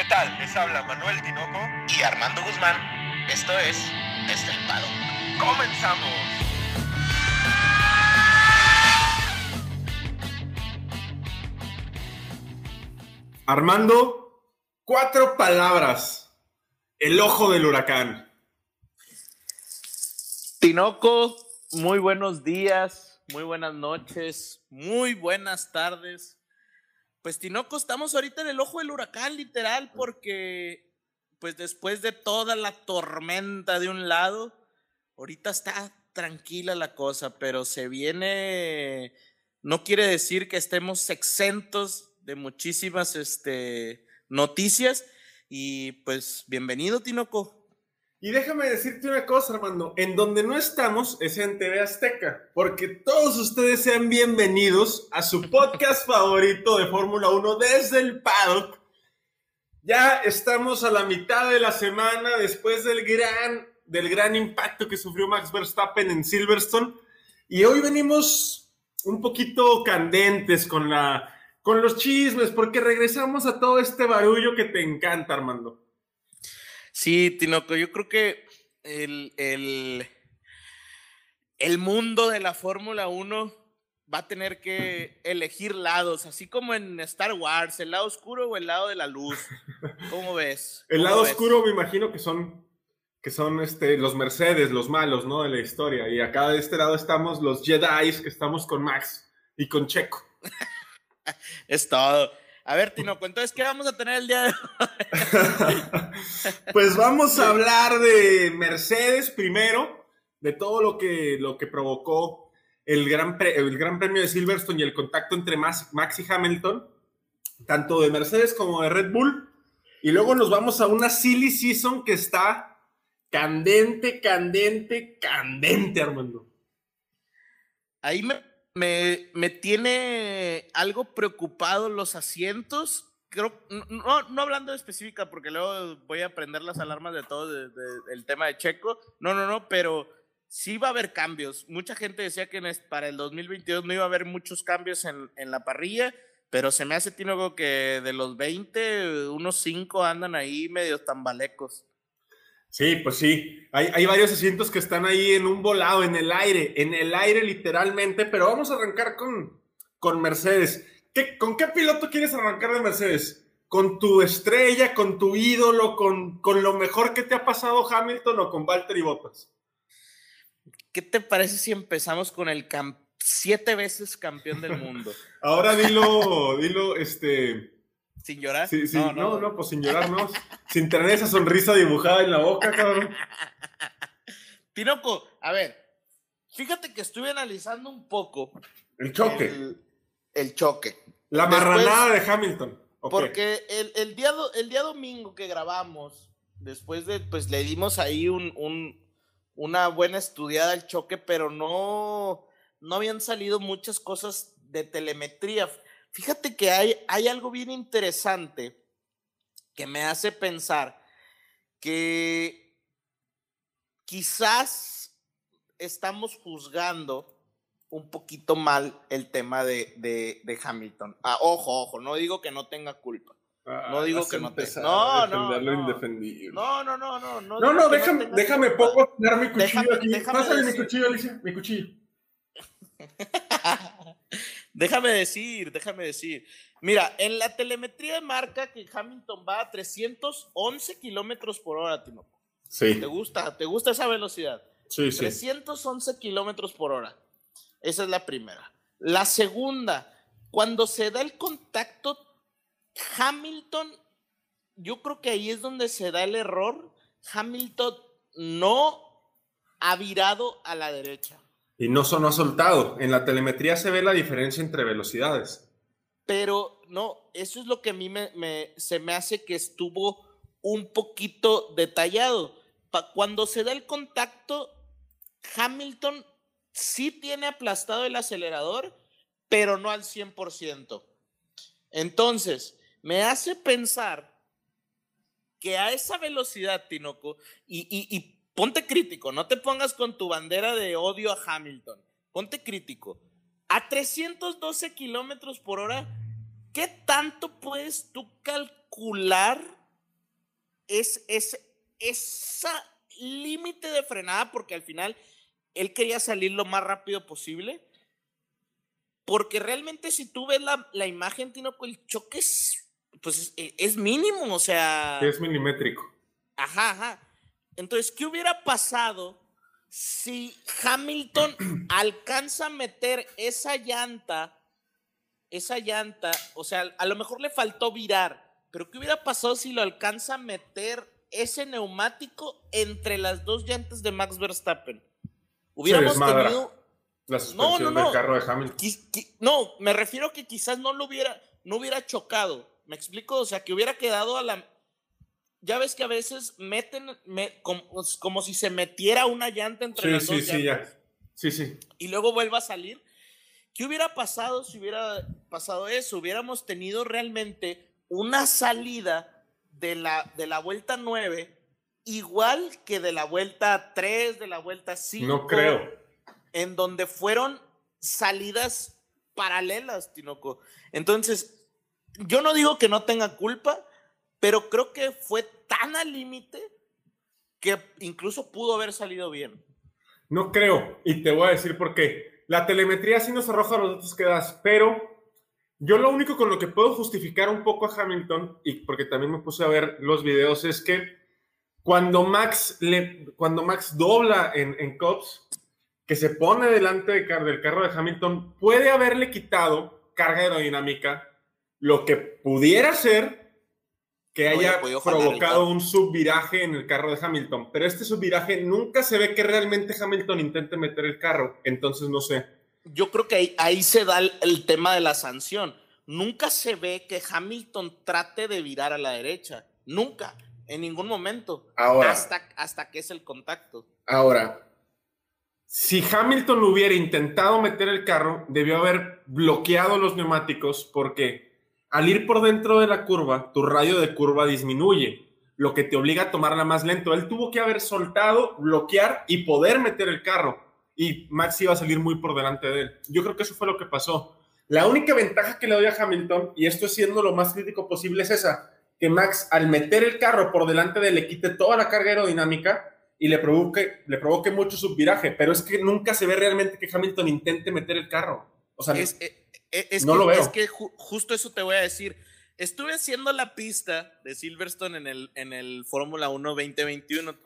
¿Qué tal? Les habla Manuel Tinoco y Armando Guzmán. Esto es Estelpado. ¡Comenzamos! Armando, cuatro palabras. El ojo del huracán. Tinoco, muy buenos días, muy buenas noches, muy buenas tardes. Pues Tinoco, estamos ahorita en el ojo del huracán, literal, porque pues después de toda la tormenta de un lado, ahorita está tranquila la cosa, pero se viene, no quiere decir que estemos exentos de muchísimas este, noticias. Y pues bienvenido, Tinoco. Y déjame decirte una cosa, Armando. En donde no estamos es en TV Azteca, porque todos ustedes sean bienvenidos a su podcast favorito de Fórmula 1 desde el paddock. Ya estamos a la mitad de la semana después del gran, del gran impacto que sufrió Max Verstappen en Silverstone. Y hoy venimos un poquito candentes con, la, con los chismes, porque regresamos a todo este barullo que te encanta, Armando. Sí, Tinoco, yo creo que el, el, el mundo de la Fórmula 1 va a tener que elegir lados, así como en Star Wars, el lado oscuro o el lado de la luz. ¿Cómo ves? El ¿Cómo lado ves? oscuro me imagino que son que son este, los Mercedes, los malos, ¿no? De la historia. Y acá de este lado estamos los Jedi, que estamos con Max y con Checo. Es todo. A ver, Tinoco, entonces, ¿qué vamos a tener el día de hoy? pues vamos a hablar de Mercedes primero, de todo lo que, lo que provocó el gran, pre- el gran Premio de Silverstone y el contacto entre Max, Max y Hamilton, tanto de Mercedes como de Red Bull. Y luego nos vamos a una silly season que está candente, candente, candente, Armando. Ahí me, me, tiene algo preocupado los asientos. Creo, no, no hablando de específica, porque luego voy a prender las alarmas de todo del tema de Checo. No, no, no, pero sí va a haber cambios. Mucha gente decía que para el 2022 no iba a haber muchos cambios en, en la parrilla, pero se me hace, Tinoco, que de los 20, unos 5 andan ahí medio tambalecos. Sí, pues sí. Hay, hay varios asientos que están ahí en un volado, en el aire, en el aire literalmente, pero vamos a arrancar con, con Mercedes. ¿Qué, ¿Con qué piloto quieres arrancar de Mercedes? ¿Con tu estrella, con tu ídolo, con, con lo mejor que te ha pasado Hamilton o con Valtteri Bottas? ¿Qué te parece si empezamos con el siete veces campeón del mundo? Ahora dilo, dilo, este... ¿Sin llorar? Sí, sí, no, no, pues sin llorar, no. sin tener esa sonrisa dibujada en la boca, cabrón. Tinoco, a ver, fíjate que estuve analizando un poco El choque. el, el choque. la después- marranada de Hamilton. Porque el, el día, do- el día domingo que grabamos, después de, pues le dimos ahí un, un- una buena estudiada al choque, pero no, no habían salido muchas cosas de telemetría. Fíjate que hay, hay algo bien interesante que me hace pensar que quizás estamos juzgando un poquito mal el tema de, de- de Hamilton. Ah, ojo, ojo, no digo que no tenga culpa. No digo que no te- empezar no, no, no. indefendible. No, no, no, no. No, No, déjame, tenga déjame poco dar mi cuchillo Déjame- aquí. déjame Pásale mi cuchillo, Alicia, mi cuchillo. déjame decir, déjame decir. Mira, en la telemetría marca que Hamilton va a 311 kilómetros por hora, Tinoco. Sí, ¿Te gusta? ¿Te gusta esa velocidad? sí, sí. 311 kilómetros por hora. Esa es la primera. La segunda, cuando se da el contacto, Hamilton, yo creo que ahí es donde se da el error. Hamilton no ha virado a la derecha. Y no, no ha soltado. En la telemetría se ve la diferencia entre velocidades. Pero no, eso es lo que a mí me, me- se me hace que estuvo un poquito detallado. Cuando se da el contacto, Hamilton sí tiene aplastado el acelerador, pero no al 100%. Entonces, me hace pensar que a esa velocidad, Tinoco, y ponte crítico, no te pongas con tu bandera de odio a Hamilton, ponte crítico. A 312 kilómetros por hora, ¿qué tanto puedes tú calcular es, es esa límite de frenada porque al final él quería salir lo más rápido posible. Porque realmente si tú ves la, la imagen, Tino, el choque es, pues es, es mínimo, o sea... Es milimétrico. Ajá, ajá. Entonces, ¿qué hubiera pasado si Hamilton alcanza a meter esa llanta, esa llanta, o sea, a lo mejor le faltó virar, pero ¿qué hubiera pasado si lo alcanza a meter ese neumático entre las dos llantas de Max Verstappen? Hubiéramos tenido la suspensión del carro de Hamilton. no, me refiero que quizás no lo hubiera, no hubiera chocado. ¿Me explico? O sea, que hubiera quedado a la. Ya ves que a veces meten pues, como, si se metiera una llanta entre las dos sí, Ya. Sí, sí. Y luego vuelva a salir. ¿Qué hubiera pasado si hubiera pasado eso? Hubiéramos tenido realmente una salida de la, de la vuelta 9 igual que de la vuelta 3, de la vuelta 5. No creo. En donde fueron salidas paralelas, Tinoco. Entonces, yo no digo que no tenga culpa, pero creo que fue tan al límite que incluso pudo haber salido bien. No creo, y te voy a decir por qué. La telemetría sí nos arroja los datos que das, pero yo lo único con lo que puedo justificar un poco a Hamilton, y porque también me puse a ver los videos, es que cuando Max, le, cuando Max dobla en, en Cops, que se pone delante del carro de Hamilton, puede haberle quitado carga aerodinámica, lo que pudiera ser que haya provocado un subviraje en el carro de Hamilton. Pero este subviraje nunca se ve que realmente Hamilton intente meter el carro, entonces no sé. Yo creo que ahí, se da el tema de la sanción. Nunca se ve que Hamilton trate de virar a la derecha. Nunca en ningún momento. Ahora. Hasta, hasta que es el contacto. Ahora, si Hamilton hubiera intentado meter el carro, debió haber bloqueado los neumáticos porque al ir por dentro de la curva, tu radio de curva disminuye, lo que te obliga a tomarla más lento. Él tuvo que haber soltado, bloquear y poder meter el carro. Y Max iba a salir muy por delante de él. Yo creo que eso fue lo que pasó. La única ventaja que le doy a Hamilton, y esto siendo lo más crítico posible, es esa que Max al meter el carro por delante de él le quite toda la carga aerodinámica y le provoque, le provoque mucho subviraje, pero es que nunca se ve realmente que Hamilton intente meter el carro. O sea, eh, eh, no que, lo veo. Es que justo eso te voy a decir. Estuve haciendo la pista de Silverstone en el, en el Fórmula 1 2021,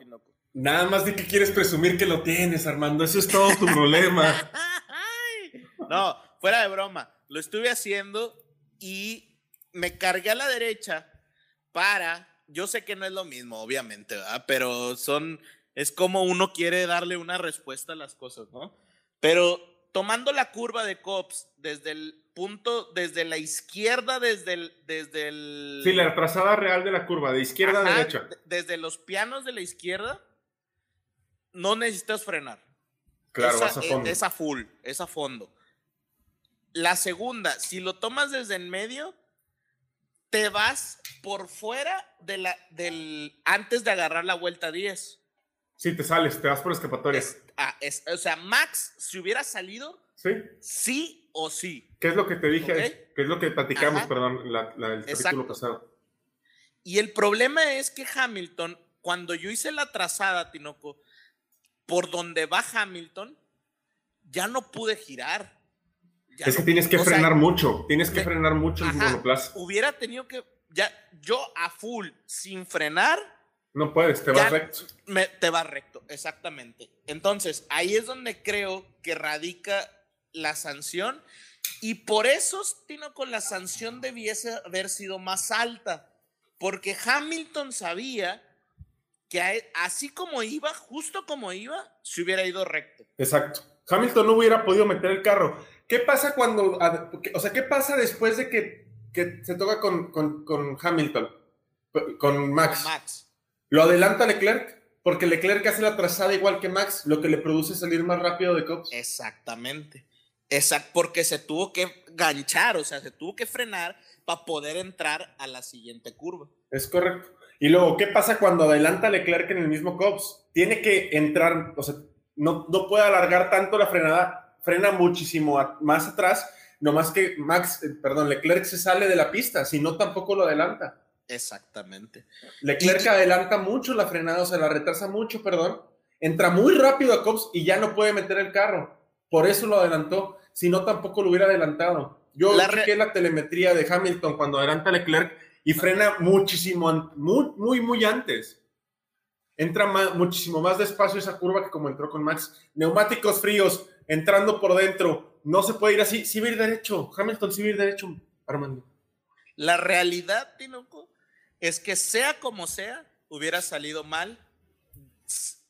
Nada más de que quieres presumir que lo tienes, Armando. Eso es todo tu problema. no, fuera de broma. Lo estuve haciendo y me cargué a la derecha para, yo sé que no es lo mismo, obviamente, ¿verdad? Pero son, es como uno quiere darle una respuesta a las cosas, ¿no? Pero tomando la curva de Cops desde el punto, desde la izquierda, desde el... Desde el sí, la trazada real de la curva, de izquierda a derecha. Desde los pianos de la izquierda, no necesitas frenar. Claro, esa, vas a fondo. Es a full, es a fondo. La segunda, si lo tomas desde en medio, te vas por fuera de la, del, antes de agarrar la vuelta 10. Sí, te sales, te vas por escapatoria. ah, o sea, Max, si hubiera salido, sí, sí o sí. ¿Qué es lo que te dije? ¿Qué es lo que platicamos, perdón, la, el capítulo pasado? Y el problema es que Hamilton, cuando yo hice la trazada, Tinoco, por donde va Hamilton, ya no pude girar es que tienes que frenar mucho, tienes que frenar mucho el monoplaza. Hubiera tenido que, ya, yo a full, sin frenar. No puedes, te vas recto. Me, te va recto, exactamente. Entonces, ahí es donde creo que radica la sanción. Y por eso, Tino, con la sanción debiese haber sido más alta. Porque Hamilton sabía que así como iba, justo como iba, se hubiera ido recto. Exacto. Hamilton no hubiera podido meter el carro. ¿Qué pasa cuando, o sea, qué pasa después de que, se toca con, Hamilton, con Max? Max? ¿Lo adelanta Leclerc? Porque Leclerc hace la trazada igual que Max, lo que le produce salir más rápido de Cops. Exactamente. Exacto, porque se tuvo que ganchar, o sea, se tuvo que frenar para poder entrar a la siguiente curva. Es correcto. Y luego, ¿qué pasa cuando adelanta Leclerc en el mismo Cops? Tiene que entrar, o sea, no, no puede alargar tanto la frenada frena muchísimo más atrás, nomás que Max, eh, perdón, Leclerc se sale de la pista, si no tampoco lo adelanta. Exactamente. Leclerc adelanta mucho la frenada, o sea, la retrasa mucho, perdón. Entra muy rápido a Cops y ya no puede meter el carro. Por eso lo adelantó. Si no, tampoco lo hubiera adelantado. Yo La chequé la telemetría de Hamilton cuando adelanta Leclerc y frena muchísimo, muy, muy, muy antes. Entra muchísimo más despacio esa curva que como entró con Max. Neumáticos fríos, entrando por dentro. No se puede ir así. Sí va a ir derecho. Hamilton sí va a ir derecho, Armando. La realidad, Tinoco, es que sea como sea, hubiera salido mal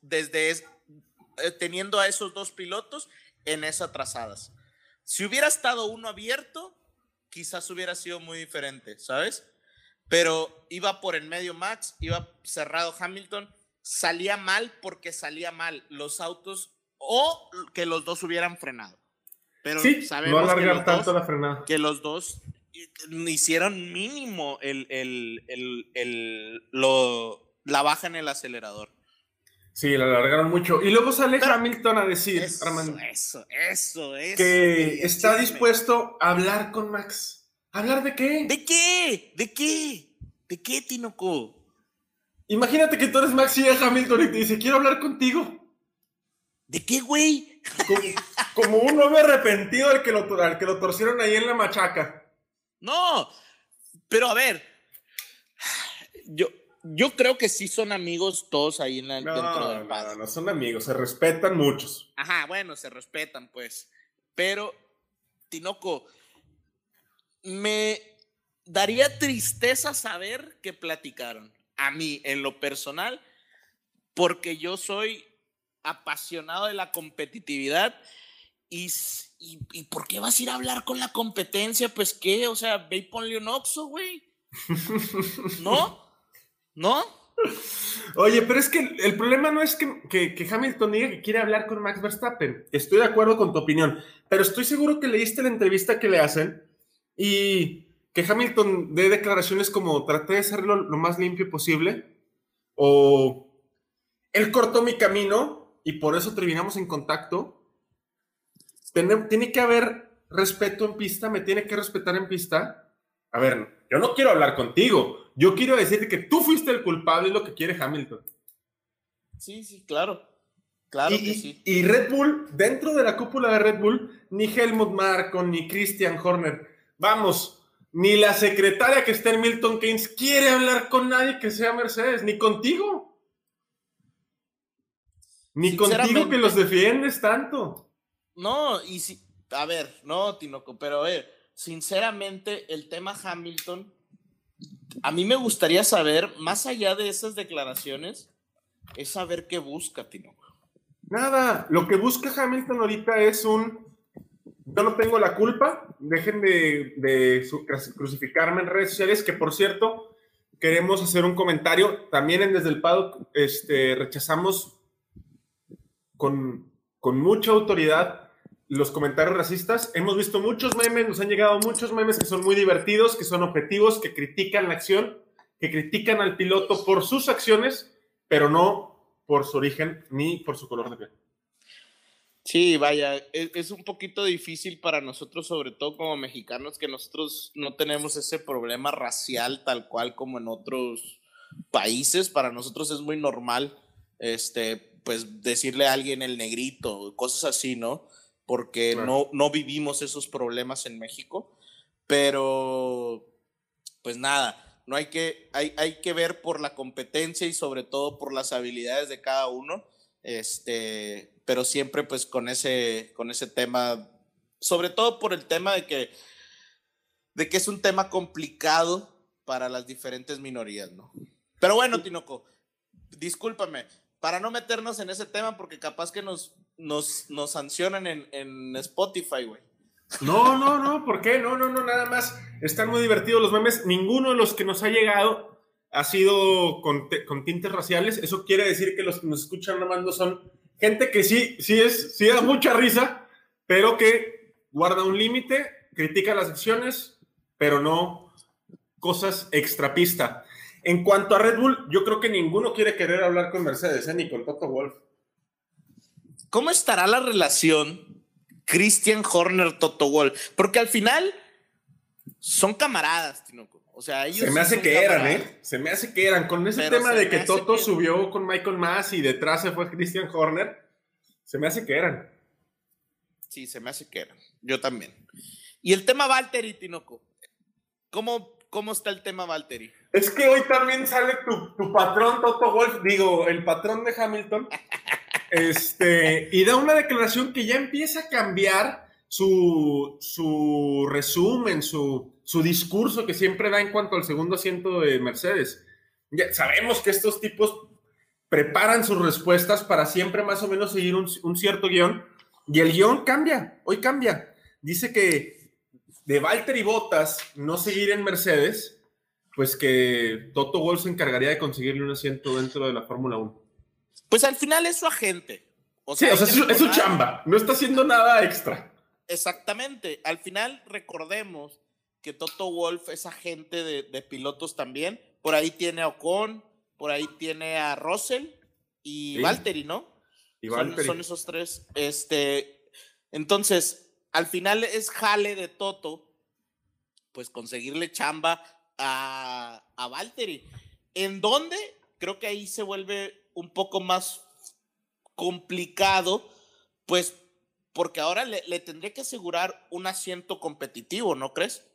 desde es- eh, teniendo a esos dos pilotos en esas trazadas. Si hubiera estado uno abierto, quizás hubiera sido muy diferente, ¿sabes? Pero iba por el medio Max, iba cerrado Hamilton, salía mal porque salía mal los autos o que los dos hubieran frenado. Pero Sí, no sabemos que alargar tanto dos- la frenada. que los dos hicieron mínimo el, el, el, el- lo, la baja en el acelerador. Sí, la alargaron mucho. Y luego sale Pero- Hamilton a decir, Eso, Armando, eso, eso, eso. que está dispuesto a hablar con Max. ¿Hablar de qué? ¿De qué? ¿De qué? ¿De qué, Tinoco? Imagínate que tú eres Max y llega Hamilton y te dice, quiero hablar contigo. ¿De qué, güey? Como, como un hombre arrepentido al que, lo, al que lo torcieron ahí en la machaca. No, pero a ver, yo, yo creo que sí son amigos todos ahí en la, No, dentro del no, no, son amigos, se respetan muchos. Ajá, bueno, se respetan, pues. Pero, Tinoco, me daría tristeza saber que platicaron. A mí, en lo personal, porque yo soy apasionado de la competitividad. Y, por qué vas a ir a hablar con la competencia? Pues qué, o sea, ve y ponle un oxo, güey. ¿No? ¿No? Oye, pero es que el problema no es que, que- que Hamilton diga que quiere hablar con Max Verstappen. Estoy de acuerdo con tu opinión, pero estoy seguro que leíste la entrevista que le hacen y que Hamilton dé declaraciones como traté de hacerlo lo más limpio posible o él cortó mi camino y por eso terminamos en contacto. Tiene, tiene que haber respeto en pista, me tiene que respetar en pista. A ver, yo no quiero hablar contigo. Yo quiero decirte que tú fuiste el culpable, es lo que quiere Hamilton. Sí, sí, claro. Claro y, que sí. y Red Bull, dentro de la cúpula de Red Bull, ni Helmut Marko, ni Christian Horner, vamos, ni la secretaria que está en Milton Keynes quiere hablar con nadie que sea Mercedes, ni contigo. Ni contigo que los defiendes tanto. No, y si, a ver, no, Tinoco, pero ver, sinceramente, el tema Hamilton, a mí me gustaría saber, más allá de esas declaraciones, es saber qué busca, Tinoco. Nada, lo que busca Hamilton ahorita es un yo no tengo la culpa, dejen de, crucificarme en redes sociales, que por cierto, queremos hacer un comentario, también en Desde el Paddock este, rechazamos con, con mucha autoridad los comentarios racistas, hemos visto muchos memes, nos han llegado muchos memes que son muy divertidos, que son objetivos, que critican la acción, que critican al piloto por sus acciones, pero no por su origen ni por su color de piel. Sí, vaya, es, es un poquito difícil para nosotros, sobre todo como mexicanos, que nosotros no tenemos ese problema racial tal cual como en otros países. Para nosotros es muy normal, este, pues decirle a alguien el negrito, cosas así, ¿no? Porque Claro. no, no vivimos esos problemas en México. Pero, pues nada, no hay que, hay, hay que ver por la competencia y sobre todo por las habilidades de cada uno. Este, pero siempre pues con ese, con ese tema, sobre todo por el tema de que, de que es un tema complicado para las diferentes minorías, ¿no? Pero bueno, Tinoco, discúlpame, para no meternos en ese tema, porque capaz que nos, nos, nos sancionan en, en Spotify, güey. No, no, no, ¿por qué? No, no, no, nada más. Están muy divertidos los memes. Ninguno de los que nos ha llegado ha sido con, con tintes raciales. Eso quiere decir que los que nos escuchan nomás no son gente que sí, sí es, sí da mucha risa, pero que guarda un límite, critica las acciones, pero no cosas extrapista. En cuanto a Red Bull, yo creo que ninguno quiere querer hablar con Mercedes, ¿eh? ni con Toto Wolf. ¿Cómo estará la relación Christian Horner Toto Wolff? Porque al final son camaradas, Tinoco. O sea, ellos Se me hace que eran. ¿eh? Se me hace que eran. Con ese Pero tema de que Toto que- subió con Michael Mass y detrás se fue Christian Horner, se me hace que eran. Sí, se me hace que eran. Yo también. Y el tema Valtteri, Tinoco. ¿Cómo, cómo está el tema Valtteri? Es que hoy también sale tu, tu patrón Toto Wolf, digo, el patrón de Hamilton, este, y da una declaración que ya empieza a cambiar su, su resumen, su, su discurso que siempre da en cuanto al segundo asiento de Mercedes. Ya sabemos que estos tipos preparan sus respuestas para siempre más o menos seguir un, cierto guion, y el guion cambia, hoy cambia. Dice que de Valtteri Bottas no seguir en Mercedes, pues que Toto Wolff se encargaría de conseguirle un asiento dentro de la Fórmula 1. Pues al final es su agente. O Sí, o sea, es, su- es su recordar- chamba, no está haciendo nada extra. Exactamente. Al final recordemos que Toto Wolf es agente de, de pilotos también. Por ahí tiene a Ocon, por ahí tiene a Russell y Sí. Valtteri, ¿no? Y Son, Valtteri. son esos tres. Este, entonces, al final es jale de Toto, pues conseguirle chamba a, a Valtteri. ¿En dónde? Creo que ahí se vuelve un poco más complicado, pues porque ahora le, tendría que asegurar un asiento competitivo, ¿no crees?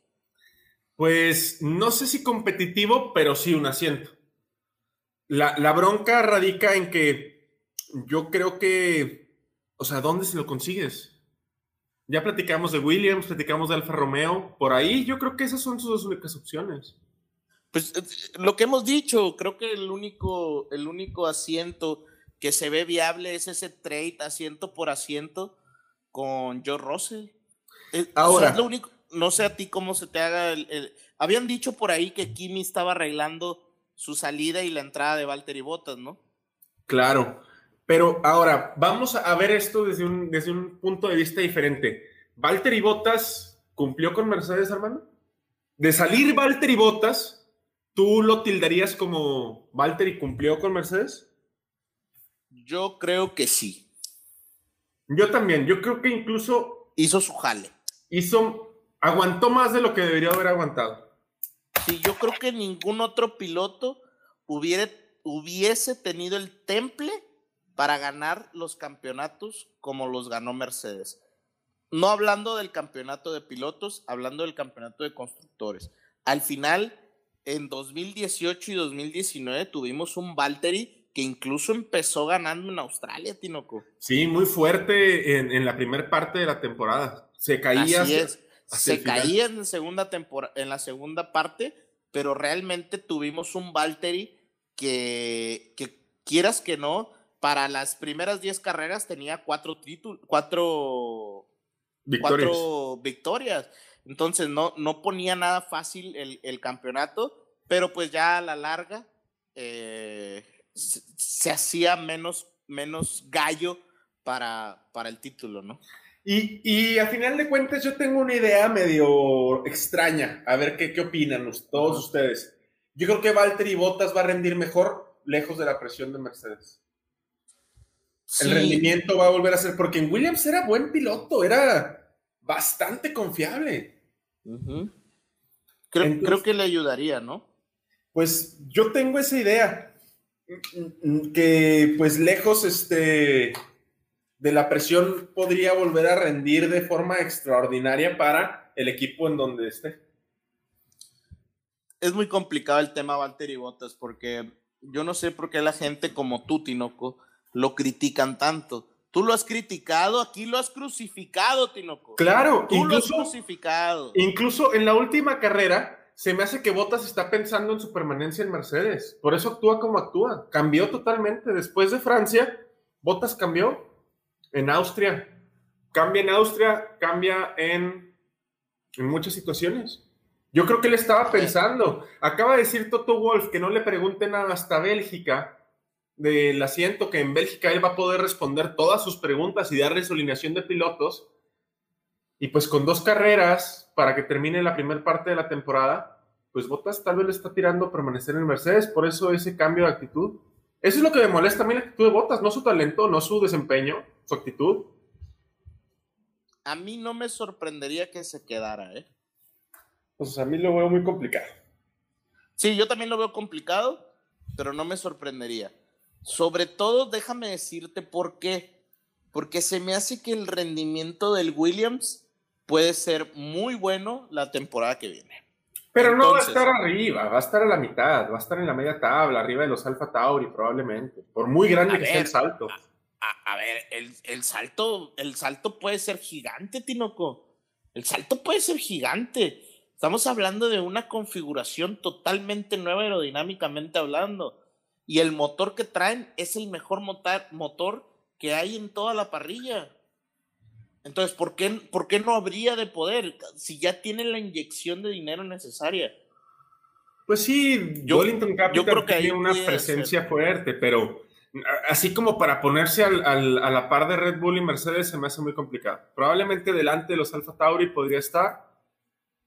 Pues no sé si competitivo, pero sí un asiento. La, la bronca radica en que yo creo que, o sea, ¿dónde se lo consigues? Ya platicamos de Williams, platicamos de Alfa Romeo, por ahí yo creo que esas son sus dos únicas opciones. Pues eh, lo que hemos dicho, creo que el único, el único asiento que se ve viable es ese trade asiento por asiento con Joe Russell. Eh, o sea, Ahora. es lo único, no sé a ti cómo se te haga el, el- Habían dicho por ahí que Kimi estaba arreglando su salida y la entrada de Valtteri Bottas, ¿no? Claro, pero ahora vamos a ver esto desde un, desde un punto de vista diferente. ¿Valtteri Bottas cumplió con Mercedes, Armando? De salir Valtteri Bottas, ¿tú lo tildarías como Valtteri cumplió con Mercedes? Yo creo que sí. Yo también, yo creo que incluso Hizo su jale. hizo, aguantó más de lo que debería haber aguantado. Sí, yo creo que ningún otro piloto hubiera, hubiese tenido el temple para ganar los campeonatos como los ganó Mercedes. No hablando del campeonato de pilotos, hablando del campeonato de constructores. Al final, en 2018 y 2019 tuvimos un Valtteri que incluso empezó ganando en Australia, Tinoco. Sí, muy fuerte en, en la primera parte de la temporada. Se caía. Así es. Se caía en segunda tempora- en la segunda parte, pero realmente tuvimos un Valtteri que, que quieras que no, para las primeras 10 carreras tenía cuatro títulos, cuatro, Victorias. cuatro victorias. Entonces no, no ponía nada fácil el, el campeonato, pero pues ya a la larga eh, se, se hacía menos, menos gallo para, para el título, ¿no? Y, y a final de cuentas yo tengo una idea medio extraña. A ver qué, qué opinan us- todos ustedes. Yo creo que Valtteri Bottas va a rendir mejor lejos de la presión de Mercedes. El rendimiento va a volver a ser, porque en Williams era buen piloto, era bastante confiable. Creo, Entonces- creo que le ayudaría, ¿no? Pues yo tengo esa idea, que pues lejos este, de la presión podría volver a rendir de forma extraordinaria para el equipo en donde esté. Es muy complicado el tema Valtteri Bottas porque yo no sé por qué la gente como tú, Tinoco, lo critican tanto. Tú lo has criticado, aquí lo has crucificado, Tinoco. Claro, Tú lo has incluso, crucificado. incluso en la última carrera se me hace que Bottas está pensando en su permanencia en Mercedes. Por eso actúa como actúa. Cambió totalmente. Después de Francia, Bottas cambió en Austria. Cambia en Austria, cambia en, en muchas situaciones. Yo creo que él estaba pensando. Acaba de decir Toto Wolf que no le pregunte nada hasta Bélgica del asiento, que en Bélgica él va a poder responder todas sus preguntas y darle su alineación de pilotos. Y pues con dos carreras para que termine la primera parte de la temporada, pues Bottas tal vez le está tirando a permanecer en Mercedes, por eso ese cambio de actitud. Eso es lo que me molesta a mí la actitud de Bottas, no su talento, no su desempeño, su actitud. A mí no me sorprendería que se quedara, ¿eh? Pues a mí lo veo muy complicado. Sí, yo también lo veo complicado, pero no me sorprendería. Sobre todo, déjame decirte por qué. Porque se me hace que el rendimiento del Williams puede ser muy bueno la temporada que viene. Pero no va a estar arriba, va a estar a la mitad, va a estar en la media tabla, arriba de los Alfa Tauri probablemente, por muy grande que sea el salto. A, ver, el, el, salto, el salto puede ser gigante, Tinoco. El salto puede ser gigante. Estamos hablando de una configuración totalmente nueva aerodinámicamente hablando. Y el motor que traen es el mejor motor, motor que hay en toda la parrilla. Entonces, ¿por qué, ¿por qué no habría de poder si ya tienen la inyección de dinero necesaria? Pues sí, yo, yo creo que tiene una presencia fuerte, pero así como para ponerse al, a la par de Red Bull y Mercedes se me hace muy complicado. Probablemente delante de los Alfa Tauri podría estar.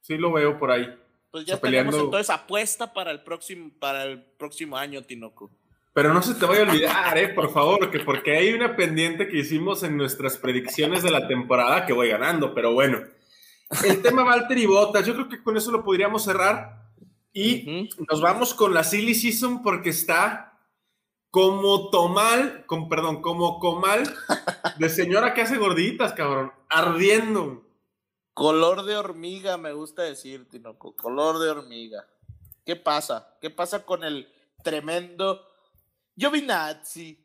Sí lo veo por ahí. Pues ya tenemos entonces apuesta para el próximo, para el próximo año, Tinoco. Pero no se te vaya a olvidar, eh, por favor, que porque hay una pendiente que hicimos en nuestras predicciones de la temporada que voy ganando, pero bueno. El tema Walter y Botas, yo creo que con eso lo podríamos cerrar y nos vamos con la silly season porque está como tomal, con perdón, como comal de señora que hace gorditas, cabrón, ardiendo. Color de hormiga, me gusta decir, Tinoco, color de hormiga. ¿Qué pasa? ¿Qué pasa con el tremendo Giovinazzi.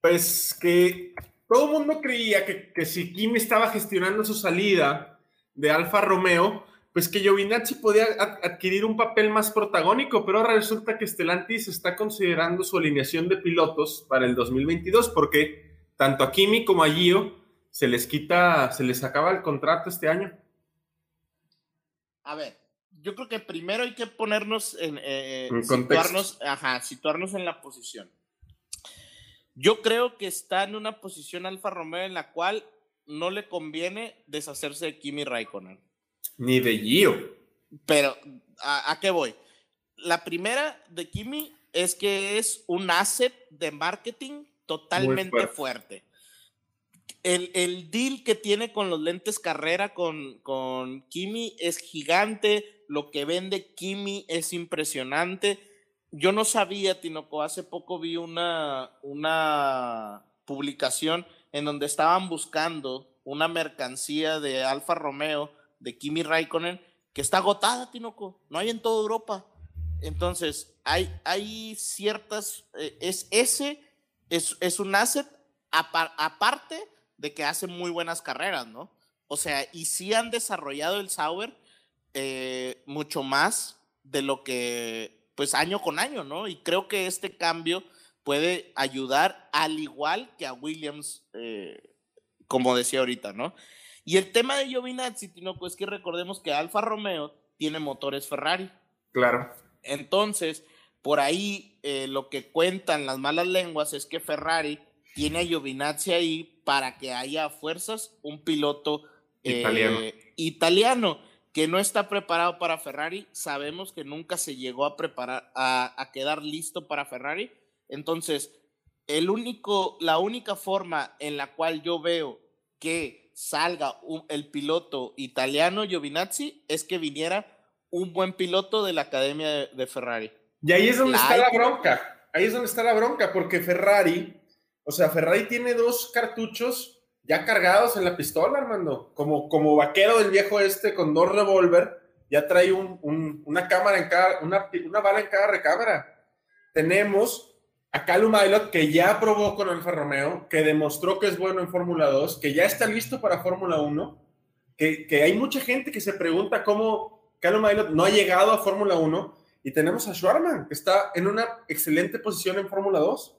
Pues que todo el mundo creía que, que, si Kimi estaba gestionando su salida de Alfa Romeo, pues que Giovinazzi podía adquirir un papel más protagónico, pero ahora resulta que Stellantis está considerando su alineación de pilotos para el 2022, porque tanto a Kimi como a Gio se les quita, se les acaba el contrato este año. A ver, yo creo que primero hay que ponernos en, eh, situarnos, ajá, situarnos en la posición. Yo creo que está en una posición Alfa Romeo en la cual no le conviene deshacerse de Kimi Raikkonen. Ni de Gio. Pero, ¿a, qué voy? La primera de Kimi es que es un asset de marketing totalmente fuerte. El, el, deal que tiene con los lentes carrera con, con Kimi es gigante lo que vende Kimi es impresionante. Yo no sabía, Tinoco, hace poco vi una, una publicación en donde estaban buscando una mercancía de Alfa Romeo, de Kimi Raikkonen, que está agotada, Tinoco, no hay en toda Europa. Entonces, hay, hay ciertas, eh, es ese, es, es un asset aparte de que hace muy buenas carreras, ¿no? O sea, y sí han desarrollado el Sauber, eh, mucho más de lo que, pues año con año, ¿no? Y creo que este cambio puede ayudar al igual que a Williams, eh, como decía ahorita, ¿no? Y el tema de Giovinazzi, no, pues que recordemos que Alfa Romeo tiene motores Ferrari. Claro. Entonces, por ahí eh, lo que cuentan las malas lenguas es que Ferrari tiene a Giovinazzi ahí para que haya fuerzas un piloto italiano. italiano que no está preparado para Ferrari, sabemos que nunca se llegó a preparar, a, quedar listo para Ferrari. Entonces, el único, la única forma en la cual yo veo que salga el piloto italiano Giovinazzi es que viniera un buen piloto de la academia de, Ferrari. Y ahí es donde está la bronca. Ahí es donde está la bronca, porque Ferrari, o sea, Ferrari tiene dos cartuchos ya cargados en la pistola, Armando. Como, como vaquero del viejo este con dos revólver, ya trae una cámara en cada, una, una, bala en cada recámara. Tenemos a Calum Aylot, que ya probó con Alfa Romeo, que demostró que es bueno en Fórmula 2, que ya está listo para Fórmula 1, que, que, hay mucha gente que se pregunta cómo Calum Aylot no ha llegado a Fórmula 1, y tenemos a Schwarman, que está en una excelente posición en Fórmula 2.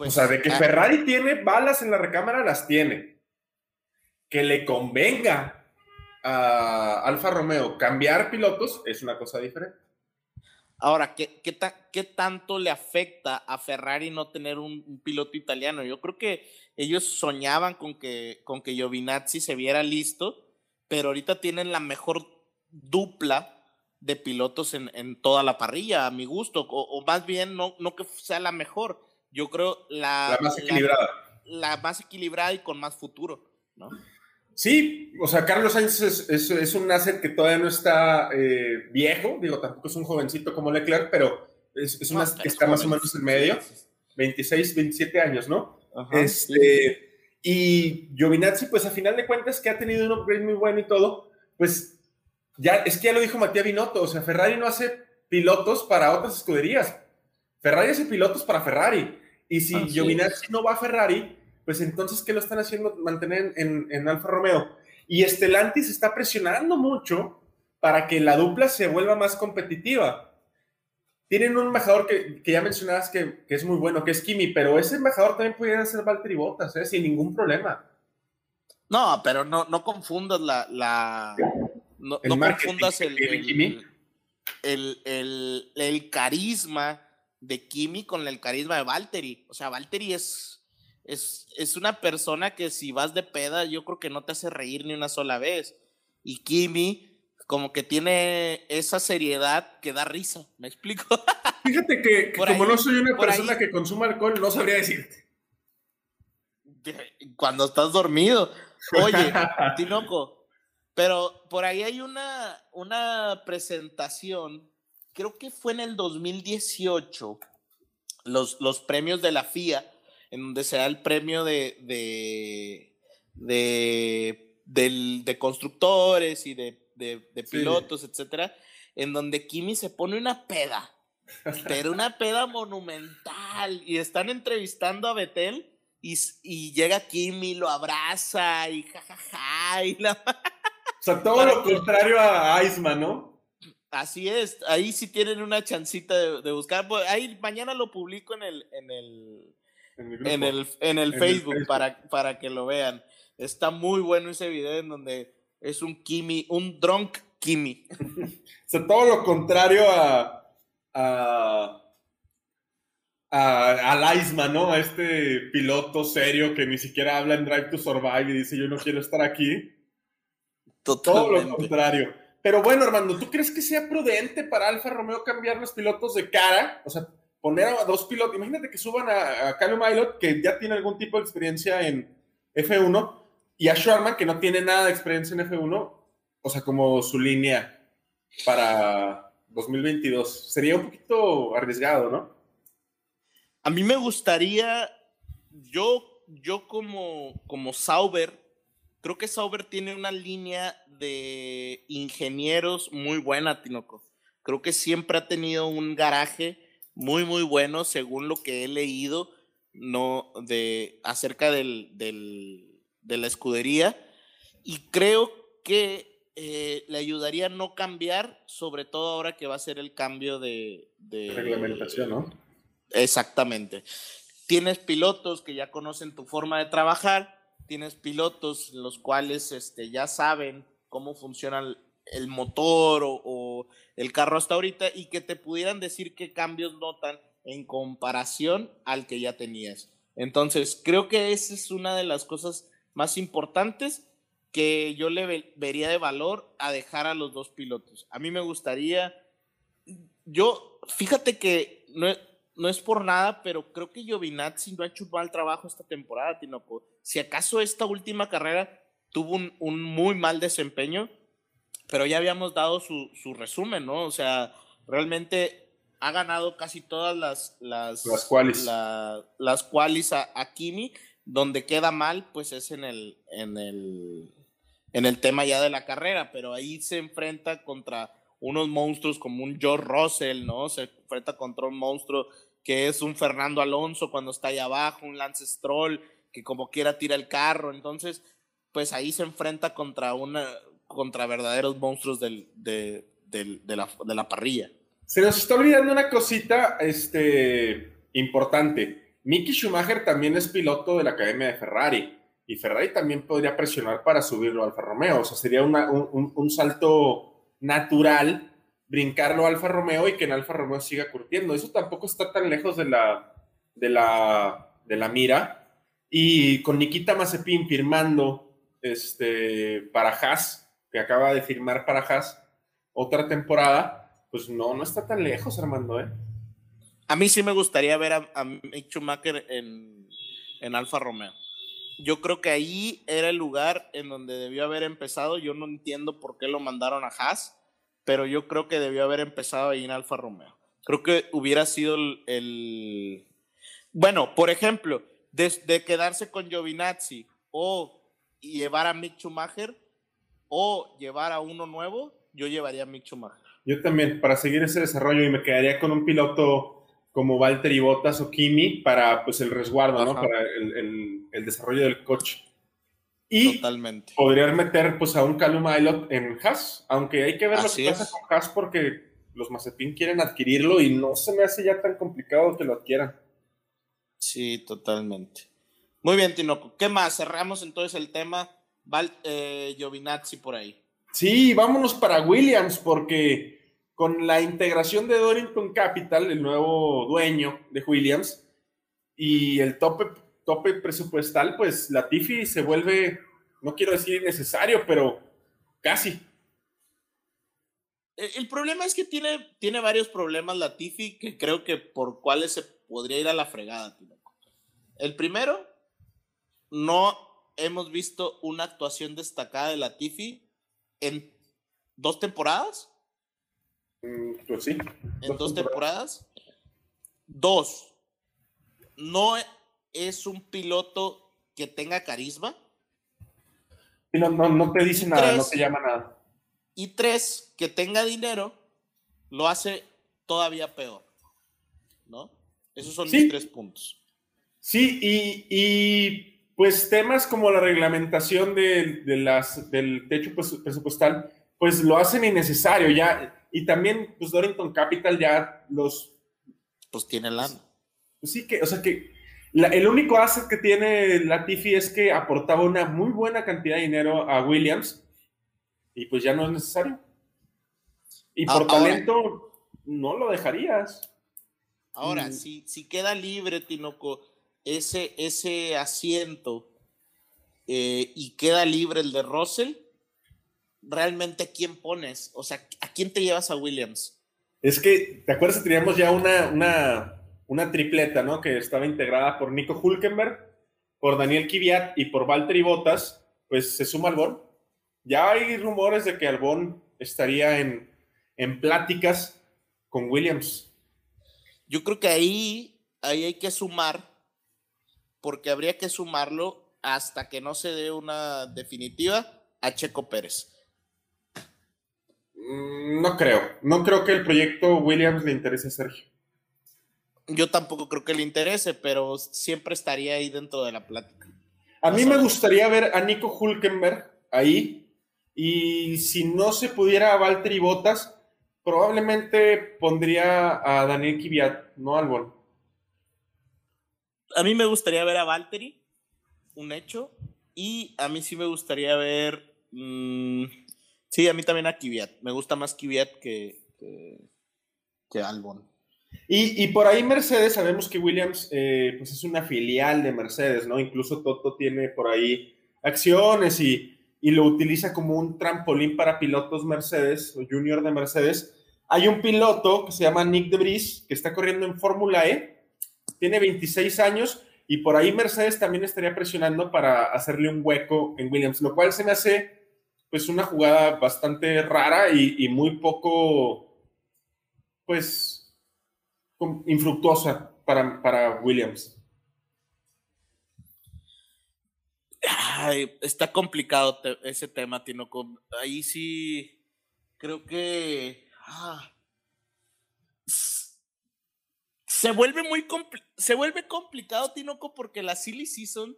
Pues, o sea, de que ah, Ferrari tiene balas en la recámara, las tiene. Que le convenga a Alfa Romeo cambiar pilotos es una cosa diferente. Ahora, ¿qué, qué, tanto le afecta a Ferrari no tener un, piloto italiano? Yo creo que ellos soñaban con que, con que Giovinazzi se viera listo, pero ahorita tienen la mejor dupla de pilotos en, toda la parrilla, a mi gusto, o, o, más bien no, no que sea la mejor, yo creo la, la más equilibrada. La, más equilibrada y con más futuro, ¿no? Sí, o sea, Carlos Sainz es, un asset que todavía no está eh, viejo, digo, tampoco es un jovencito como Leclerc, pero es, un asset que está más o menos en medio, 26, 27 años, ¿no? este, Y Giovinazzi, pues a final de cuentas que ha tenido un upgrade muy bueno y todo, pues ya, es que ya lo dijo Matías Binotto, o sea, Ferrari no hace pilotos para otras escuderías, Ferrari hace pilotos para Ferrari, y si Giovinazzi no va a Ferrari, pues entonces, ¿qué lo están haciendo mantener en, en Alfa Romeo? Y Estelantis está presionando mucho para que la dupla se vuelva más competitiva. Tienen un embajador que, que ya mencionabas que, que, es muy bueno, que es Kimi, pero ese embajador también pudiera ser Valtteri Bottas, ¿eh? sin ningún problema. No, pero no, no confundas la. la no, no confundas el el, el, el, el, carisma de Kimi con el carisma de Valtteri. O sea, Valtteri es es, una persona que si vas de peda, yo creo que no te hace reír ni una sola vez. Y Kimi, como que tiene esa seriedad que da risa, ¿me explico? Fíjate que, como no soy una persona que consuma alcohol, no sabría decirte. Cuando estás dormido. Oye, Tinoco, pero por ahí hay una, una presentación, creo que fue en el 2018, los, los premios de la FIA en donde se da el premio de, de, de, constructores y de, pilotos, etcétera, en donde Kimi se pone una peda, pero una peda monumental, y están entrevistando a Betel. Y, y llega Kimi, lo abraza y jajaja. y la... O sea, todo lo contrario a Iceman, ¿no? Así es, ahí sí tienen una chancita de, buscar. Pues, ahí mañana lo publico en el, en el, en el, en el, Facebook, Para, para que lo vean. Está muy bueno ese video en donde es un Kimi, un drunk Kimi. o sea, todo lo contrario a, a, a, a ¿no? A este piloto serio que ni siquiera habla en Drive to Survive y dice yo no quiero estar aquí. Todo lo contrario. Pero bueno, Armando, ¿tú crees que sea prudente para Alfa Romeo cambiar los pilotos de cara? O sea, poner a dos pilotos, imagínate que suban a, a Calum que ya tiene algún tipo de experiencia en F1, y a Sherman, que no tiene nada de experiencia en F1, o sea, como su línea para 2022. Sería un poquito arriesgado, ¿no? A mí me gustaría, yo, yo como, como Sauber, creo que Sauber tiene una línea de ingenieros muy buena, Tinoco. Creo que siempre ha tenido un garaje muy, muy bueno según lo que he leído no, de, acerca del, del, de la escudería. Y creo que eh, le ayudaría a no cambiar, sobre todo ahora que va a ser el cambio de, de reglamentación, ¿no? Exactamente. Tienes pilotos que ya conocen tu forma de trabajar, tienes pilotos los cuales este, ya saben cómo funciona el motor o, el carro hasta ahorita y que te pudieran decir qué cambios notan en comparación al que ya tenías. Entonces, creo que esa es una de las cosas más importantes que yo le vería de valor a dejar a los dos pilotos. A mí me gustaría, yo, fíjate que no, no es por nada, pero creo que Giovinazzi no ha hecho un mal trabajo esta temporada, Tinoco. Si acaso esta última carrera tuvo un, un muy mal desempeño, pero ya habíamos dado su, su resumen, ¿no? O sea, realmente ha ganado casi todas las las las cuales. las cuales a, a, Kimi. Donde queda mal pues es en el en el en el tema ya de la carrera pero ahí se enfrenta contra unos monstruos como un George Russell no se enfrenta contra un monstruo que es un Fernando Alonso cuando está ahí abajo un Lance Stroll que como quiera tira el carro entonces pues ahí se enfrenta contra una contra verdaderos monstruos del, de, de, la, de, la, parrilla. Se nos está olvidando una cosita este, importante. Mickey Schumacher también es piloto de la Academia de Ferrari y Ferrari también podría presionar para subirlo al Alfa Romeo. O sea, sería una, un, un, salto natural brincarlo a Alfa Romeo y que en Alfa Romeo siga curtiendo. Eso tampoco está tan lejos de la, de la, de la mira. Y con Nikita Mazepin firmando este, para Haas, que acaba de firmar para Haas otra temporada, pues no, no está tan lejos, Armando, ¿eh? A mí sí me gustaría ver a, Mick Schumacher en, en Alfa Romeo. yo creo que ahí era el lugar en donde debió haber empezado. Yo no entiendo por qué lo mandaron a Haas, pero yo creo que debió haber empezado ahí en Alfa Romeo. Creo que hubiera sido el. Bueno, por ejemplo, de, quedarse con Giovinazzi o llevar a Mick Schumacher o llevar a uno nuevo, yo llevaría a Mick Schumacher. Yo también, para seguir ese desarrollo, y me quedaría con un piloto como Valtteri Bottas o Kimi para pues el resguardo, ¿no? Para el, el, desarrollo del coche. Y Totalmente. podrían meter pues a un Calum Aylot en Haas, aunque hay que ver lo que pasa con Haas porque los Mazepin quieren adquirirlo y no se me hace ya tan complicado que lo adquieran. Sí, totalmente. Muy bien, Tinoco. ¿Qué más? Cerramos entonces el tema. Val, eh, por ahí. Sí, vámonos para Williams porque con la integración de Dorrington Capital, el nuevo dueño de Williams, y el tope, tope presupuestal, pues la Tiffy se vuelve, no quiero decir necesario, pero casi. E, el problema es que tiene, tiene varios problemas la Tiffy que creo que por cuáles se podría ir a la fregada. El primero, no hemos visto una actuación destacada de la Tiffy en dos temporadas. Mm, pues sí. En dos temporadas. Dos, no es un piloto que tenga carisma. No, no, te dice nada, no te llama nada. Y tres, que tenga dinero, lo hace todavía peor. ¿No? Esos son mis tres puntos. Sí, y, pues temas como la reglamentación de, las, del techo presupuestal, pues lo hacen innecesario. Ya y también, pues Dorrington Capital ya los... Pues tiene lana. Pues sí, que, o sea que el único asset que tiene Latifi es que aportaba una muy buena cantidad de dinero a Williams y pues ya no es necesario. Y por talento no lo dejarías. Ahora, mm. si, si queda libre, Tinoco, ese, ese asiento eh, y queda libre el de Russell, realmente quién pones? O sea, ¿a quién te llevas a Williams? Es que, ¿te acuerdas que teníamos ya una, una, una tripleta, ¿no? Que estaba integrada por Nico Hulkenberg, por Daniel Kiviat y por Valtteri Bottas, pues se suma Albon. Ya hay rumores de que Albon estaría en, en pláticas con Williams. Yo creo que ahí, ahí hay que sumar, porque habría que sumarlo hasta que no se dé una definitiva a Checo Pérez. Mm, no creo. No creo que el proyecto Williams le interese a Sergio. Yo tampoco creo que le interese, pero siempre estaría ahí dentro de la plática. A mí me gustaría ver a Nico Hulkenberg ahí. Y si no se pudiera a Valtteri Bottas, probablemente pondría a Daniel Kiviat, no Albon. A mí me gustaría ver a Valtteri, un hecho. Y a mí sí me gustaría ver. Mm, Sí, a mí también a Kvyat. Me gusta más Kvyat que, que, Albon. Y, por ahí Mercedes, sabemos que Williams eh, pues es una filial de Mercedes, ¿no? Incluso Toto tiene por ahí acciones y, lo utiliza como un trampolín para pilotos Mercedes o junior de Mercedes. Hay un piloto que se llama Nick Debris que está corriendo en Fórmula E, tiene 26 años y por ahí Mercedes también estaría presionando para hacerle un hueco en Williams, lo cual se me hace pues una jugada bastante rara y, muy poco, pues, infructuosa para, para Williams. Está complicado ese tema, Tinoco. Ahí sí creo que ah, se vuelve muy se vuelve complicado, Tinoco, porque la silly season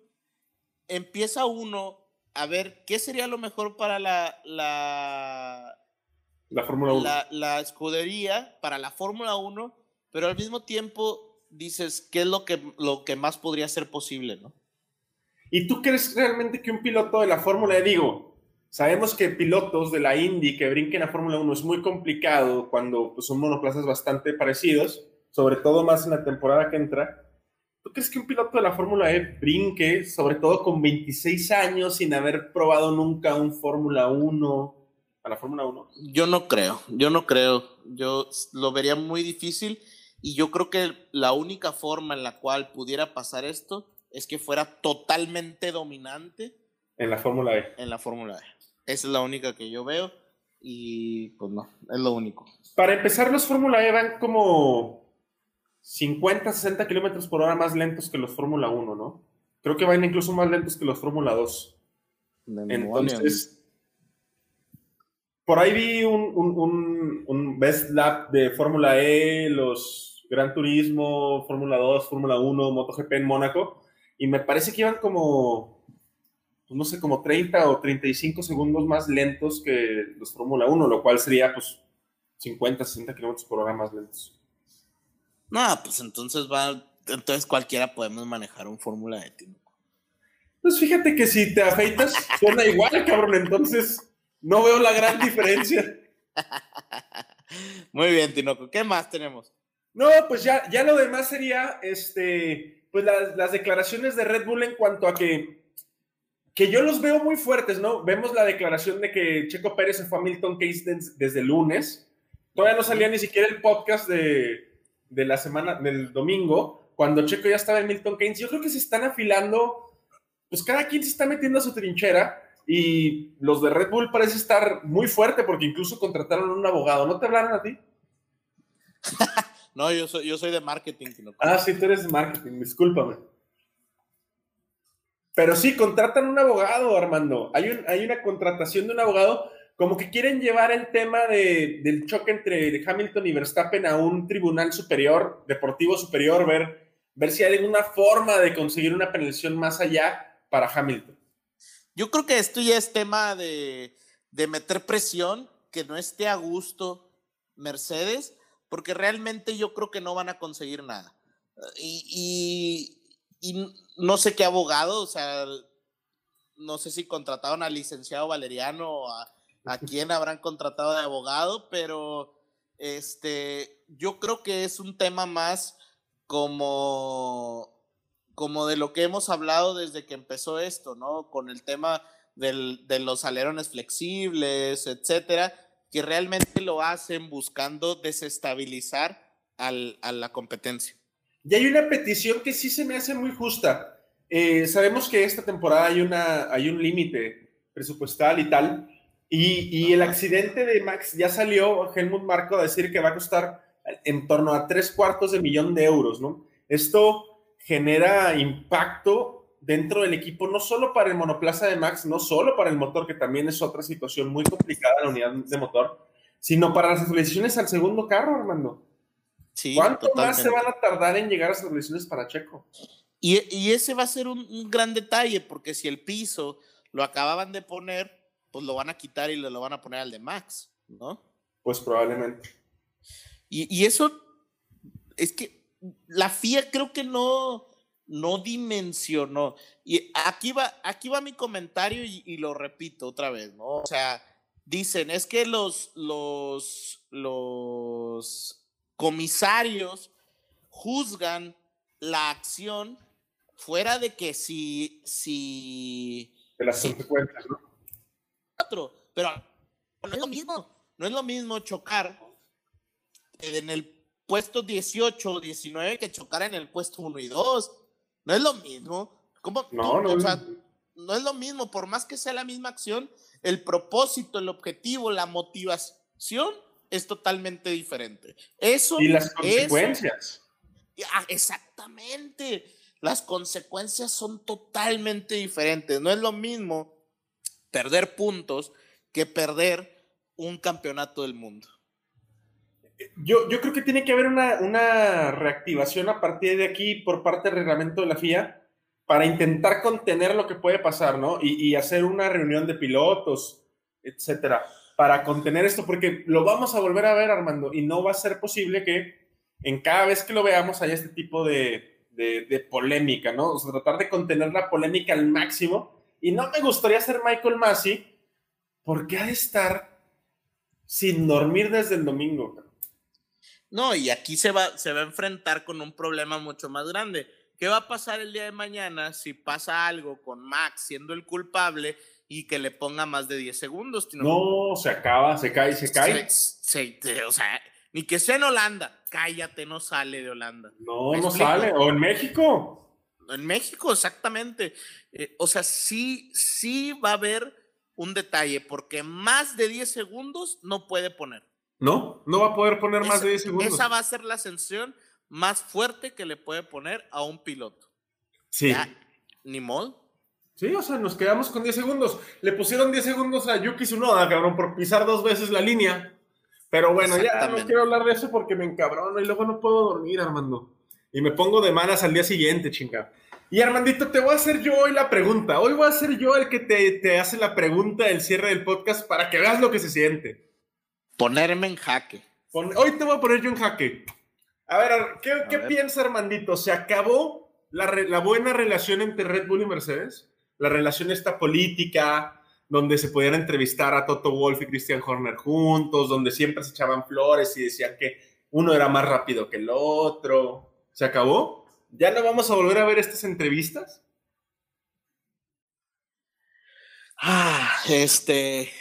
empieza uno a ver qué sería lo mejor para la, la, la Fórmula 1. La, escudería, para la Fórmula 1, pero al mismo tiempo dices qué es lo que, lo que más podría ser posible, ¿no? ¿Y tú crees realmente que un piloto de la Fórmula E, digo, sabemos que pilotos de la Indy que brinquen a Fórmula 1 es muy complicado cuando pues, son monoplazas bastante parecidos, sobre todo más en la temporada que entra, ¿Tú crees que un piloto de la Fórmula E brinque, sobre todo con 26 años, sin haber probado nunca un Fórmula 1 a la Fórmula 1? Yo no creo, yo no creo. Yo lo vería muy difícil y yo creo que la única forma en la cual pudiera pasar esto es que fuera totalmente dominante En la Fórmula E. en la Fórmula E. Esa es la única que yo veo y pues no, es lo único. Para empezar, los Fórmula E van como 50, 60 kilómetros por hora más lentos que los Fórmula 1, ¿no? Creo que van incluso más lentos que los Fórmula 2. Entonces, por ahí vi un, un- un- un best lap de Fórmula E, los Gran Turismo, Fórmula 2, Fórmula 1, MotoGP en Mónaco, y me parece que iban como, pues no sé, como 30 o 35 segundos más lentos que los Fórmula 1, lo cual sería pues 50, 60 kilómetros por hora más lentos. No, pues entonces va, entonces cualquiera podemos manejar un Fórmula E. Tino. Pues fíjate que si te afeitas, suena igual, cabrón, entonces no veo la gran diferencia. Muy bien, Tinoco. ¿Qué más tenemos? No, pues ya, ya lo demás sería, este, pues las, declaraciones de Red Bull en cuanto a que, que yo los veo muy fuertes, ¿no? Vemos la declaración de que Checo Pérez se fue a Milton des- desde el lunes. Todavía no salía ni siquiera el podcast de, de la semana, del domingo, cuando Checo ya estaba en Milton Keynes. Yo creo que se están afilando, pues cada quien se está metiendo a su trinchera y los de Red Bull parece estar muy fuerte porque incluso contrataron a un abogado. ¿No te hablaron a ti? No, yo soy, yo soy de marketing. Ah, sí, tú eres de marketing, discúlpame. Pero sí, contratan un abogado, Armando. Hay, un, hay una contratación de un abogado, como que quieren llevar el tema de- del choque entre Hamilton y Verstappen a un tribunal superior, deportivo superior, ver, ver si hay alguna forma de conseguir una penalización más allá para Hamilton. Yo creo que esto ya es tema de, de meter presión, que no esté a gusto Mercedes, porque realmente yo creo que no van a conseguir nada. Y, y- y no sé qué abogado, o sea, no sé si contrataron al licenciado Valeriano o a, a quién habrán contratado de abogado, pero este, yo creo que es un tema más como como de lo que hemos hablado desde que empezó esto, ¿no? Con el tema del- de los alerones flexibles, etcétera, que realmente lo hacen buscando desestabilizar al- a la competencia. Y hay una petición que sí se me hace muy justa. Eh, sabemos que esta temporada hay, una, hay un límite presupuestal y tal. Y, y el accidente de Max ya salió Helmut Marco a decir que va a costar en torno a tres cuartos de millón de euros, ¿no? Esto genera impacto dentro del equipo, no solo para el monoplaza de Max, no solo para el motor, que también es otra situación muy complicada la unidad de motor, sino para las actualizaciones al segundo carro, Armando. Sí, ¿Cuánto más se van a tardar en llegar a esas actualizaciones para Checo? Y, y ese va a ser un, un gran detalle, porque si el piso lo acababan de poner, pues lo van a quitar y le lo van a poner al de Max, ¿no? Pues probablemente. Y, y eso es que la FIA creo que no, no dimensionó. Y aquí va, aquí va mi comentario y, y lo repito otra vez, ¿no? O sea, dicen, es que los, los, los comisarios juzgan la acción fuera de que si, si De las consecuencias, ¿no? otro, pero no es lo mismo, no es lo mismo chocar en el puesto 18 o 19 que chocar en el puesto 1 y 2. No es lo mismo. ¿Cómo No, no. o sea, no es lo mismo, por más que sea la misma acción, el propósito, el objetivo, la motivación es totalmente diferente. Eso Y las consecuencias. Ah, exactamente. Las consecuencias son totalmente diferentes. No es lo mismo perder puntos que perder un campeonato del mundo. Yo, yo creo que tiene que haber una, una reactivación a partir de aquí por parte del reglamento de la FIA para intentar contener lo que puede pasar, ¿no? Y, hacer una reunión de pilotos, etcétera, para contener esto, porque lo vamos a volver a ver, Armando, y no va a ser posible que en cada vez que lo veamos haya este tipo de, de, de polémica, ¿no? O sea, tratar de contener la polémica al máximo. Y no me gustaría ser Michael Massey, porque ha de estar sin dormir desde el domingo. No, y aquí se va, se va a enfrentar con un problema mucho más grande. ¿Qué va a pasar el día de mañana si pasa algo con Max siendo el culpable y que le ponga más de 10 segundos? No, se acaba, se cae, se cae. Se- se- te- o sea, ni que sea en Holanda. Cállate, no sale de Holanda. No, ¿Me no sale. O en México. En México, exactamente. Eh, o sea, sí, sí va a haber un detalle, porque más de 10 segundos no puede poner. No, no va a poder poner más de 10 segundos. Esa va a ser la ascensión más fuerte que le puede poner a un piloto. Sí. ni modo. Sí, o sea, nos quedamos con 10 segundos. Le pusieron 10 segundos a Yuki Tsunoda, cabrón, por pisar dos veces la línea. Pero bueno, ya no quiero hablar de eso porque me encabrono y luego no puedo dormir, Armando. Y me pongo de manas al día siguiente, chinga. Y Armandito, te voy a hacer yo hoy la pregunta. Hoy voy a ser yo el que te, te hace la pregunta del cierre del podcast para que veas lo que se siente. Ponerme en jaque. hoy te voy a poner yo en jaque. A ver, ¿qué, ¿qué piensa Armandito? ¿Se acabó la, la buena relación entre Red Bull y Mercedes? La relación esta política, donde se podían entrevistar a Toto Wolf y Christian Horner juntos, donde siempre se echaban flores y decían que uno era más rápido que el otro. ¿Se acabó? ¿Ya no vamos a volver a ver estas entrevistas? Ah, este.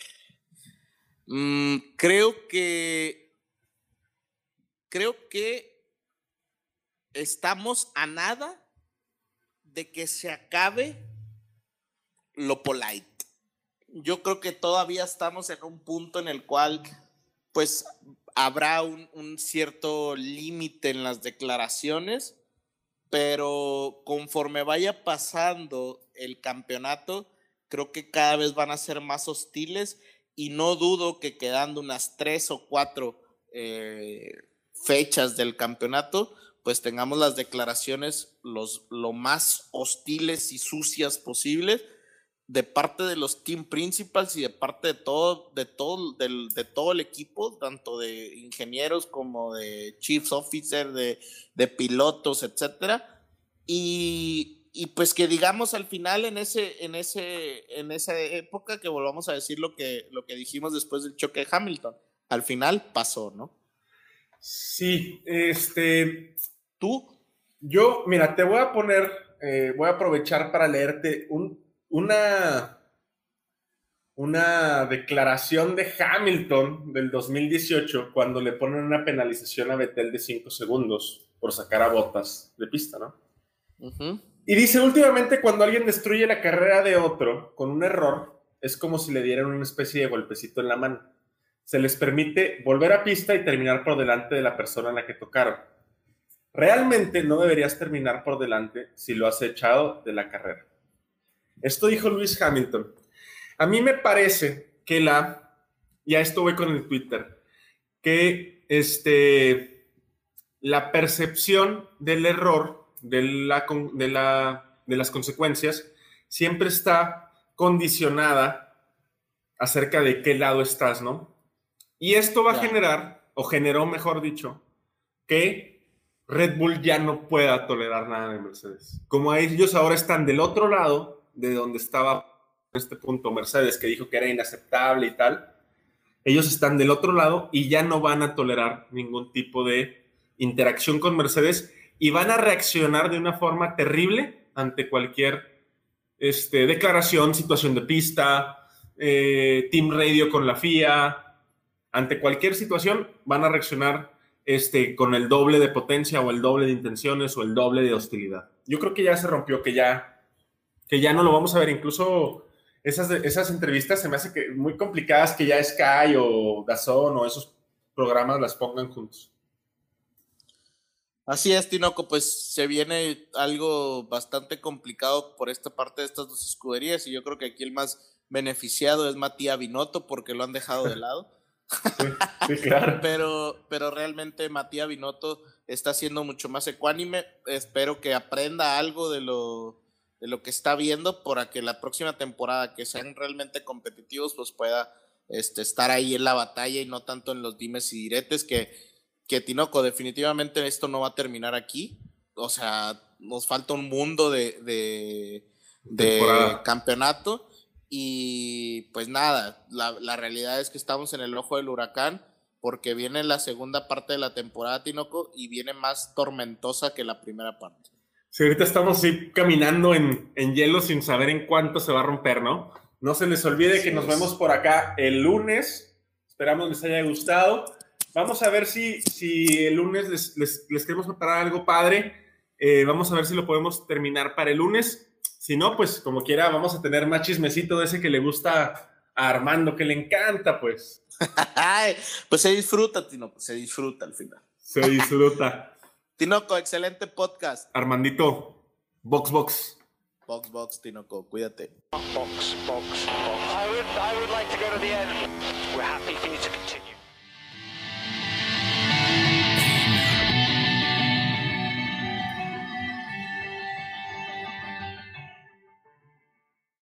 Mm, creo que. Creo que estamos a nada de que se acabe lo polite yo creo que todavía estamos en un punto en el cual pues habrá un, cierto límite en las declaraciones, pero conforme vaya pasando el campeonato, creo que cada vez van a ser más hostiles y no dudo que quedando unas tres o cuatro eh, fechas del campeonato, pues tengamos las declaraciones los, lo más hostiles y sucias posibles de parte de los team principals y de parte de todo, de todo, del, de todo el equipo, tanto de ingenieros como de chiefs officer, de, de pilotos, etcétera. Y, y, pues que digamos al final en ese, en ese, en esa época que volvamos a decir lo que, lo que dijimos después del choque de Hamilton. Al final pasó, ¿no? Sí, este. ¿Tú? Yo, mira, te voy a poner, eh, voy a aprovechar para leerte un una, una declaración de Hamilton del 2018 cuando le ponen una penalización a Vettel de 5 segundos por sacar a botas de pista, ¿no? Y dice, últimamente cuando alguien destruye la carrera de otro con un error, es como si le dieran una especie de golpecito en la mano. Se les permite volver a pista y terminar por delante de la persona a la que tocaron. Realmente no deberías terminar por delante si lo has echado de la carrera. Esto dijo Luis Hamilton. A mí me parece que la, ya esto voy con el Twitter, que este, la percepción del error, de, la, de, la, de las consecuencias, siempre está condicionada acerca de qué lado estás, ¿no? Y esto va a generar, o generó, mejor dicho, que Red Bull ya no pueda tolerar nada de Mercedes. Como ellos ahora están del otro lado, de donde estaba en este punto Mercedes, que dijo que era inaceptable y tal, ellos están del otro lado y ya no van a tolerar ningún tipo de interacción con Mercedes y van a reaccionar de una forma terrible ante cualquier este, declaración, situación de pista, eh, team radio con la FIA, ante cualquier situación van a reaccionar este, con el doble de potencia o el doble de intenciones o el doble de hostilidad. Yo creo que ya se rompió, que ya que ya no lo vamos a ver. Incluso esas, esas entrevistas se me hace que muy complicadas que ya Sky o Dazón o esos programas las pongan juntos. Así es, Tinoco, pues se viene algo bastante complicado por esta parte de estas dos escuderías y yo creo que aquí el más beneficiado es Matías Binotto porque lo han dejado de lado. Sí, claro. pero, pero realmente Matías Binotto está siendo mucho más ecuánime. Espero que aprenda algo de lo, de lo que está viendo para que la próxima temporada que sean realmente competitivos pues pueda este, estar ahí en la batalla y no tanto en los dimes y diretes que, que Tinoco definitivamente esto no va a terminar aquí. O sea, nos falta un mundo de, de, campeonato y pues nada, la, la realidad es que estamos en el ojo del huracán porque viene la segunda parte de la temporada, Tinoco, y viene más tormentosa que la primera parte. Sí, ahorita estamos así caminando en, hielo sin saber en cuánto se va a romper, ¿no? No se les olvide que nos vemos por acá el lunes. Esperamos les haya gustado. Vamos a ver si, si el lunes les, les, queremos preparar algo padre. Eh, vamos a ver si lo podemos terminar para el lunes. Si no, pues como quiera, vamos a tener más chismecito de ese que le gusta a Armando, que le encanta, pues. pues se disfruta, Tino, pues se disfruta al final. Se disfruta. Tinoco, excelente podcast. Armandito, Box Box. Box Box, Tinoco, cuídate. Box, box, box. I would, I would like to go to the end. We're happy for you to continue.